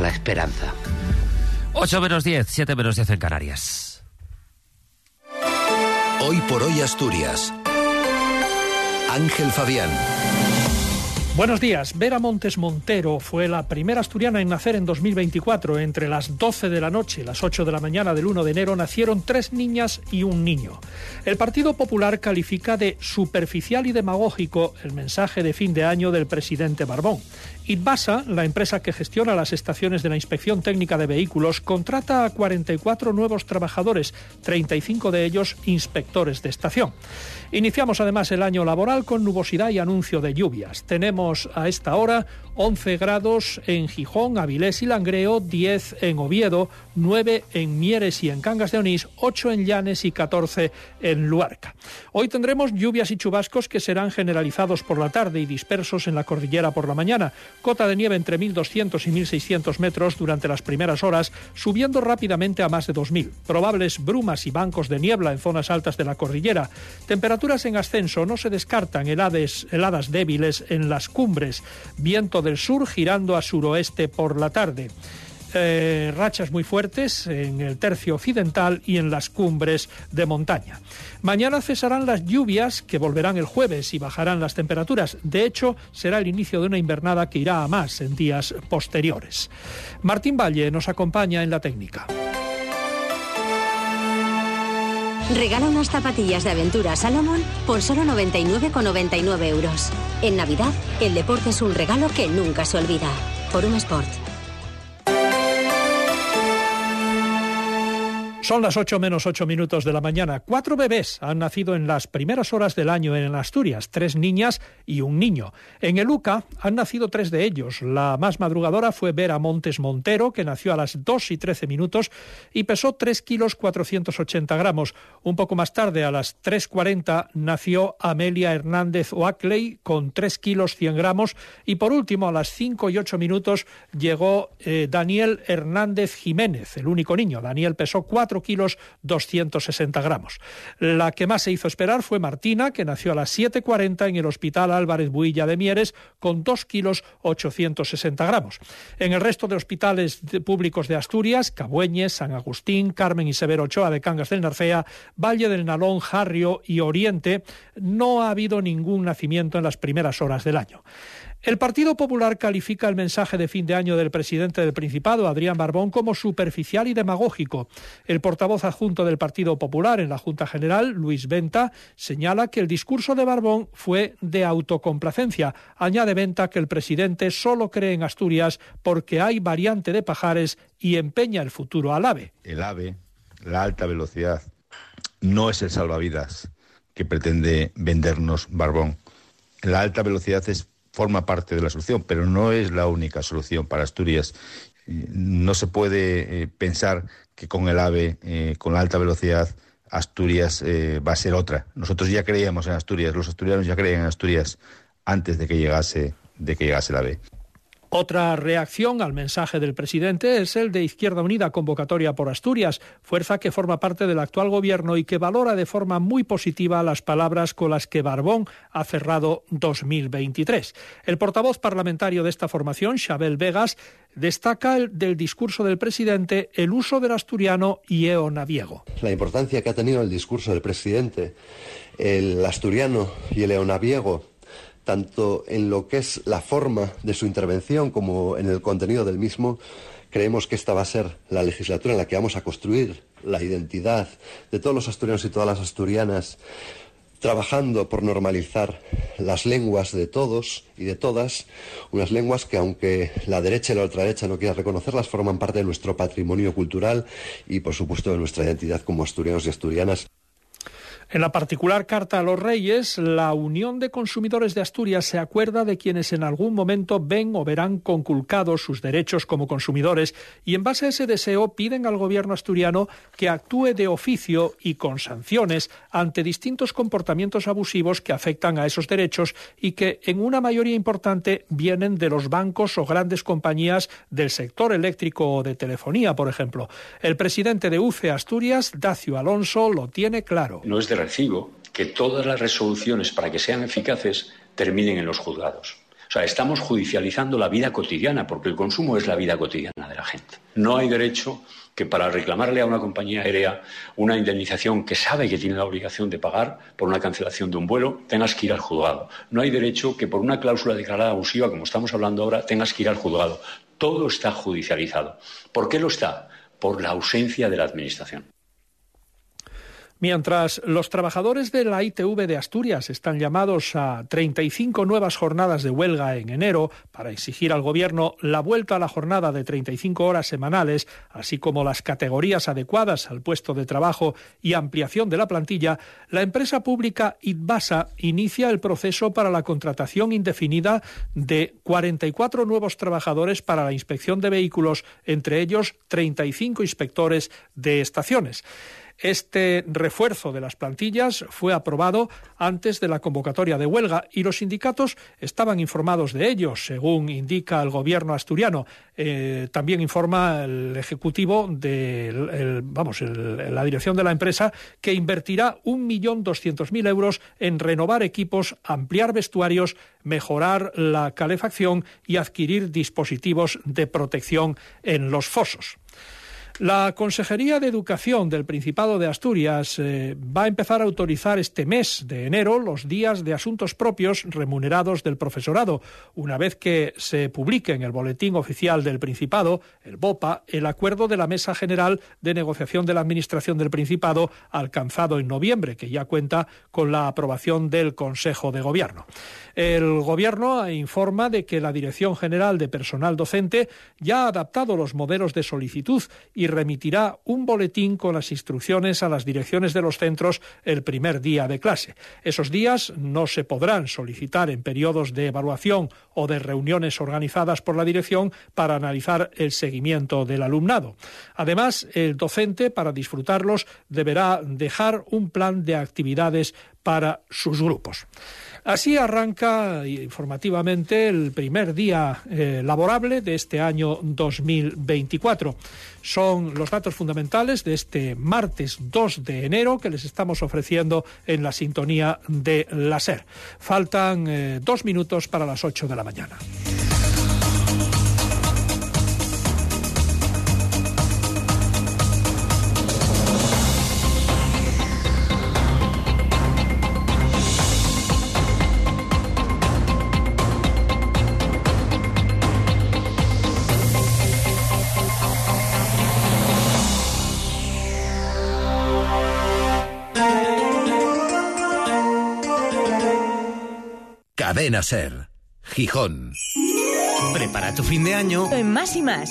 a la esperanza. 8 menos 10, 7 menos 10 en Canarias. Hoy por hoy Asturias. Ángel Fabián. Buenos días. Vera Montes Montero fue la primera asturiana en nacer en 2024. Entre las 12 de la noche y las 8 de la mañana del 1 de enero nacieron tres niñas y un niño. El Partido Popular califica de superficial y demagógico el mensaje de fin de año del presidente Barbón. Itbasa, la empresa que gestiona las estaciones de la Inspección Técnica de Vehículos, contrata a 44 nuevos trabajadores, 35 de ellos inspectores de estación. Iniciamos además el año laboral con nubosidad y anuncio de lluvias. Tenemos a esta hora 11 grados en Gijón, Avilés y Langreo, 10 en Oviedo, 9 en Mieres y en Cangas de Onís, 8 en Llanes y 14 en Luarca. Hoy tendremos lluvias y chubascos que serán generalizados por la tarde y dispersos en la cordillera por la mañana. Cota de nieve entre 1.200 y 1.600 metros durante las primeras horas, subiendo rápidamente a más de 2.000. Probables brumas y bancos de niebla en zonas altas de la cordillera. Temperaturas en ascenso, no se descartan heladas débiles en las cumbres. Viento del sur girando a suroeste por la tarde. Eh, rachas muy fuertes en el tercio occidental y en las cumbres de montaña. Mañana cesarán las lluvias que volverán el jueves y bajarán las temperaturas. De hecho, será el inicio de una invernada que irá a más en días posteriores. Martín Valle nos acompaña en la técnica. Regala unas zapatillas de aventura Salomon por solo 99,99 euros. En Navidad, el deporte es un regalo que nunca se olvida. Por un Sport. Son las 8 menos 8 minutos de la mañana. Cuatro bebés han nacido en las primeras horas del año en Asturias, tres niñas y un niño. En el UCA han nacido tres de ellos. La más madrugadora fue Vera Montes Montero, que nació a las 2 y 13 minutos y pesó 3 kilos 480 gramos. Un poco más tarde, a las 3.40, nació Amelia Hernández Oakley con 3 kilos 100 gramos. Y por último, a las 5 y 8 minutos, llegó eh, Daniel Hernández Jiménez, el único niño. Daniel pesó 4 kilos 260 gramos. La que más se hizo esperar fue Martina, que nació a las 7.40 en el Hospital Álvarez Builla de Mieres con 2 kilos 860 gramos. En el resto de hospitales públicos de Asturias, Cabueñes, San Agustín, Carmen y Severo Ochoa de Cangas del Narcea, Valle del Nalón, Jarrio y Oriente, no ha habido ningún nacimiento en las primeras horas del año. El Partido Popular califica el mensaje de fin de año del presidente del Principado, Adrián Barbón, como superficial y demagógico. El portavoz adjunto del Partido Popular en la Junta General, Luis Venta, señala que el discurso de Barbón fue de autocomplacencia. Añade Venta que el presidente solo cree en Asturias porque hay variante de Pajares y empeña el futuro al AVE. El AVE, la alta velocidad, no es el salvavidas que pretende vendernos Barbón. La alta velocidad es forma parte de la solución, pero no es la única solución para Asturias. No se puede eh, pensar que con el AVE, eh, con la alta velocidad, Asturias eh, va a ser otra. Nosotros ya creíamos en Asturias, los asturianos ya creían en Asturias antes de que llegase, de que llegase el AVE. Otra reacción al mensaje del presidente es el de Izquierda Unida Convocatoria por Asturias, fuerza que forma parte del actual gobierno y que valora de forma muy positiva las palabras con las que Barbón ha cerrado 2023. El portavoz parlamentario de esta formación, Xabel Vegas, destaca del discurso del presidente el uso del asturiano y eonaviego. La importancia que ha tenido el discurso del presidente, el asturiano y el eonaviego tanto en lo que es la forma de su intervención como en el contenido del mismo, creemos que esta va a ser la legislatura en la que vamos a construir la identidad de todos los asturianos y todas las asturianas, trabajando por normalizar las lenguas de todos y de todas, unas lenguas que aunque la derecha y la ultraderecha no quieran reconocerlas, forman parte de nuestro patrimonio cultural y por supuesto de nuestra identidad como asturianos y asturianas. En la particular carta a los reyes, la Unión de Consumidores de Asturias se acuerda de quienes en algún momento ven o verán conculcados sus derechos como consumidores y en base a ese deseo piden al gobierno asturiano que actúe de oficio y con sanciones ante distintos comportamientos abusivos que afectan a esos derechos y que en una mayoría importante vienen de los bancos o grandes compañías del sector eléctrico o de telefonía, por ejemplo. El presidente de UCE Asturias, Dacio Alonso, lo tiene claro recibo que todas las resoluciones para que sean eficaces terminen en los juzgados. O sea, estamos judicializando la vida cotidiana, porque el consumo es la vida cotidiana de la gente. No hay derecho que para reclamarle a una compañía aérea una indemnización que sabe que tiene la obligación de pagar por una cancelación de un vuelo, tengas que ir al juzgado. No hay derecho que por una cláusula declarada abusiva, como estamos hablando ahora, tengas que ir al juzgado. Todo está judicializado. ¿Por qué lo está? Por la ausencia de la Administración. Mientras los trabajadores de la ITV de Asturias están llamados a 35 nuevas jornadas de huelga en enero para exigir al Gobierno la vuelta a la jornada de 35 horas semanales, así como las categorías adecuadas al puesto de trabajo y ampliación de la plantilla, la empresa pública ITBASA inicia el proceso para la contratación indefinida de 44 nuevos trabajadores para la inspección de vehículos, entre ellos 35 inspectores de estaciones. Este refuerzo de las plantillas fue aprobado antes de la convocatoria de huelga y los sindicatos estaban informados de ello, según indica el gobierno asturiano. Eh, también informa el ejecutivo de vamos, la dirección de la empresa que invertirá un millón doscientos mil euros en renovar equipos, ampliar vestuarios, mejorar la calefacción y adquirir dispositivos de protección en los fosos. La Consejería de Educación del Principado de Asturias eh, va a empezar a autorizar este mes de enero los días de asuntos propios remunerados del profesorado, una vez que se publique en el Boletín Oficial del Principado, el BOPA, el acuerdo de la Mesa General de Negociación de la Administración del Principado alcanzado en noviembre, que ya cuenta con la aprobación del Consejo de Gobierno. El Gobierno informa de que la Dirección General de Personal Docente ya ha adaptado los modelos de solicitud y remitirá un boletín con las instrucciones a las direcciones de los centros el primer día de clase. Esos días no se podrán solicitar en periodos de evaluación o de reuniones organizadas por la dirección para analizar el seguimiento del alumnado. Además, el docente, para disfrutarlos, deberá dejar un plan de actividades para sus grupos. Así arranca informativamente el primer día eh, laborable de este año 2024. Son los datos fundamentales de este martes 2 de enero que les estamos ofreciendo en la sintonía de la SER. Faltan eh, dos minutos para las 8 de la mañana. Cadena Ser. Gijón. Prepara tu fin de año en más y más.